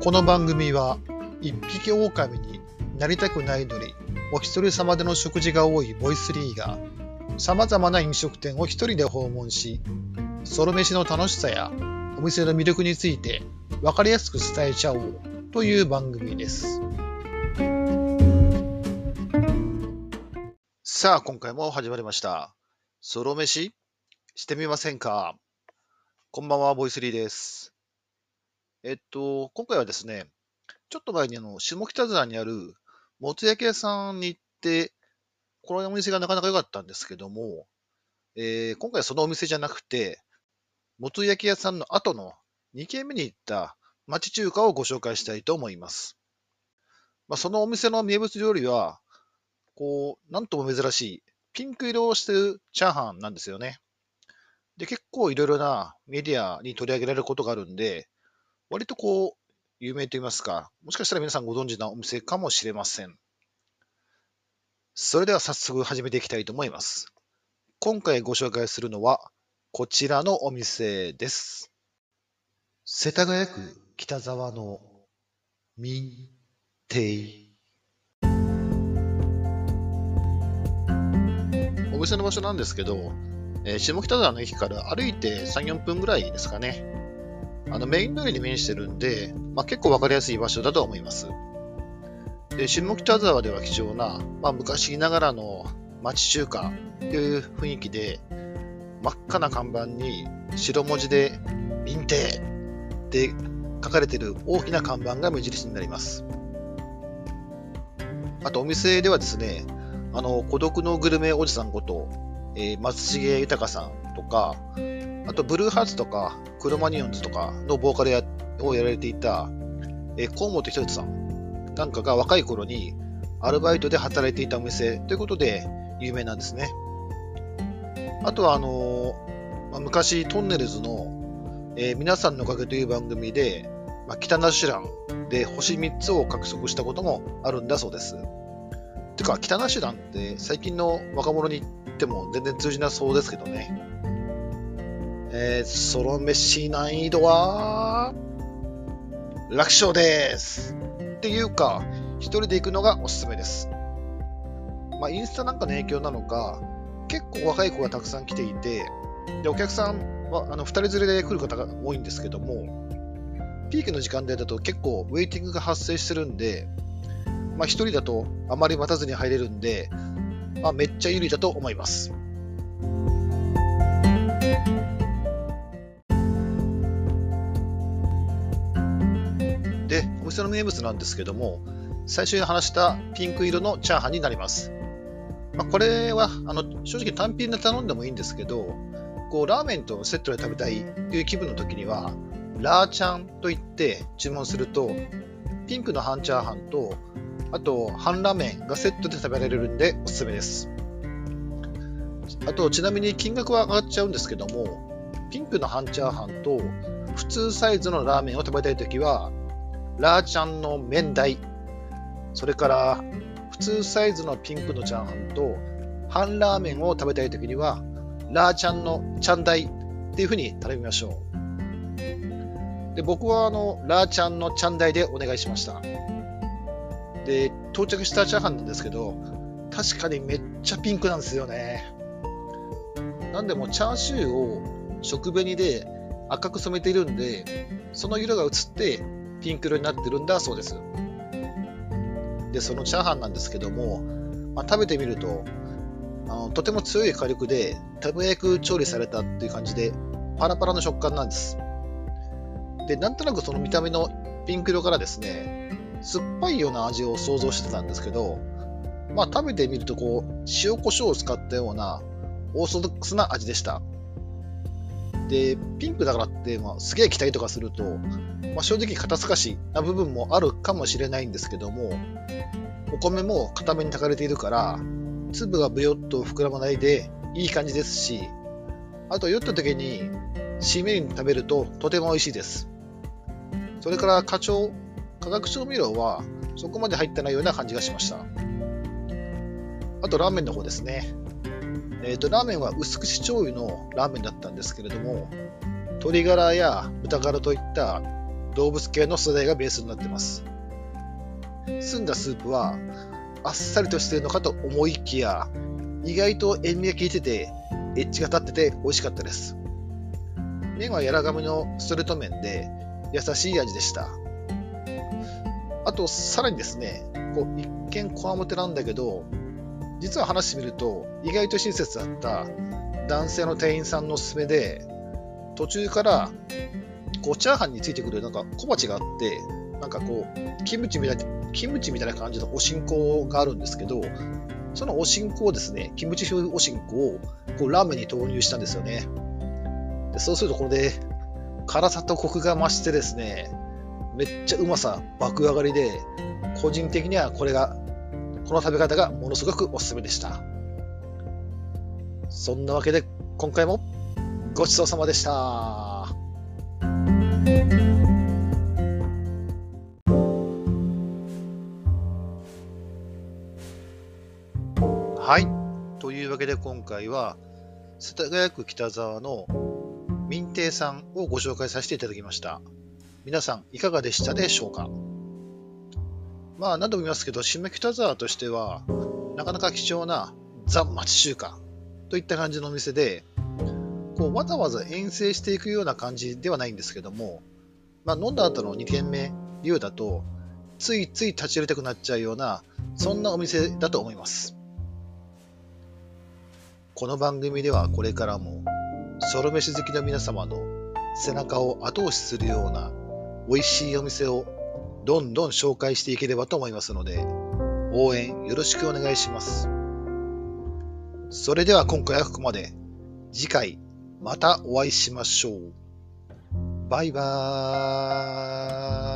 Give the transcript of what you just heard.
この番組は一匹狼になりたくないのにお一人様での食事が多いボイスリーが様々な飲食店を一人で訪問しソロ飯の楽しさやお店の魅力について分かりやすく伝えちゃおうという番組です。さあ今回も始まりました。ソロ飯してみませんか？こんばんはボイスリーです。えっと、今回はですね、ちょっと前にあの、下北沢にあるもつ焼き屋さんに行って、このお店がなかなか良かったんですけども、えー、今回はそのお店じゃなくて、もつ焼き屋さんの後の2軒目に行った町中華をご紹介したいと思います。まあ、そのお店の名物料理は、こう、なんとも珍しい、ピンク色をしてるチャーハンなんですよね。で、結構いろいろなメディアに取り上げられることがあるんで、割とこう、有名と言いますか、もしかしたら皆さんご存知なお店かもしれません。それでは早速始めていきたいと思います。今回ご紹介するのは、こちらのお店です。世田谷区北沢の民邸。お店の場所なんですけど、え、下北沢の駅から歩いて3、4分ぐらいですかね。あのメイン通りに面してるんで、まあ、結構わかりやすい場所だと思います。で下北沢では貴重な、まあ、昔ながらの町中華という雰囲気で、真っ赤な看板に白文字で「民邸」って書かれている大きな看板が目印になります。あとお店ではですね、あの孤独のグルメおじさんこと、えー、松重豊さんとか、あとブルーハーツとかクロマニオンズとかのボーカルやをやられていた、えー、河本ひとつさんなんかが若い頃にアルバイトで働いていたお店ということで有名なんですね。あとはあのー、ま、昔トンネルズの、えー、皆さんのおかげという番組で、まあ、北ナシュランで星3つを獲得したこともあるんだそうです。てか、北ナシュランって最近の若者に言っても全然通じなそうですけどね。えー、ソロ飯難易度は、楽勝です。っていうか、一人で行くのがおすすめです。まあ、インスタなんかの影響なのか、結構若い子がたくさん来ていて、で、お客さんは、あの、二人連れで来る方が多いんですけども、ピークの時間帯だと結構ウェイティングが発生してるんで、まあ、一人だとあまり待たずに入れるんで、まあ、めっちゃ有利だと思います。お店の名物なんですけども、最初に話したピンク色のチャーハンになります。まあ、これはあの正直単品で頼んでもいいんですけど、こうラーメンとセットで食べたいという気分の時には、ラーチャンと言って注文すると、ピンクの半チャーハンと、あと半ラーメンがセットで食べられるんでおすすめです。あと、ちなみに金額は上がっちゃうんですけども、ピンクの半チャーハンと普通サイズのラーメンを食べたいときは、ラーちゃんの麺大、それから普通サイズのピンクのチャーハンと半ラーメンを食べたいときには、ラーちゃんのチャンダイっていう風に頼みましょう。で僕はあのラーちゃんのチャンダイでお願いしました。で、到着したチャーハンなんですけど、確かにめっちゃピンクなんですよね。なんでもチャーシューを食紅で赤く染めているんで、その色が映ってピンク色になってるんだそうです。で、そのチャーハンなんですけども、まあ、食べてみるとあの、とても強い火力で手早く調理されたっていう感じで、パラパラの食感なんです。で、なんとなくその見た目のピンク色からですね、酸っぱいような味を想像してたんですけど、まあ食べてみるとこう、塩コショウを使ったようなオーソドックスな味でした。で、ピンクだからって、まあ、すげえ期待とかすると、まあ、正直肩透かしな部分もあるかもしれないんですけども、お米も固めに炊かれているから、粒がブヨッと膨らまないでいい感じですし、あと酔った時に締めに食べるととても美味しいです。それから課長、化学調味料はそこまで入ってないような感じがしました。あとラーメンの方ですね。えーと、ラーメンは薄口醤油のラーメンだったんですけれども、鶏ガラや豚ガラといった動物系の素材がベースになってます。澄んだスープはあっさりとしているのかと思いきや、意外と塩味が効いてて、エッジが立ってて美味しかったです。麺は柔らかめのストレート麺で優しい味でした。あと、さらにですね、こう一見こわもてなんだけど、実は話してみると、意外と親切だった男性の店員さんのおすすめで、途中からこうチャーハンについてくるなんか小鉢があって、なんかこう、キムチみたいな、キムチみたいな感じのおしんこがあるんですけど、そのおしんこをですね、キムチ風おしんこをこうラーメンに投入したんですよね。でそうするとこれで辛さとコクが増してですね、めっちゃうまさ爆上がりで、個人的にはこれが、この食べ方がものすごくおすすめでした。そんなわけで今回もごちそうさまでした。はい。というわけで今回は、世田谷区北沢の民亭さんをご紹介させていただきました。皆さんいかがでしたでしょうか？まあ何度も言いますけど、下北沢としては、なかなか貴重なザ・町中華といった感じのお店で、こうわざわざ遠征していくような感じではないんですけども、まあ、飲んだ後の2軒目、流だと、ついつい立ち寄りたくなっちゃうような、そんなお店だと思います。この番組ではこれからも、ソロ飯好きの皆様の背中を後押しするような美味しいお店をどんどん紹介していければと思いますので、応援よろしくお願いします。それでは今回はここまで。次回またお会いしましょう。バイバーイ。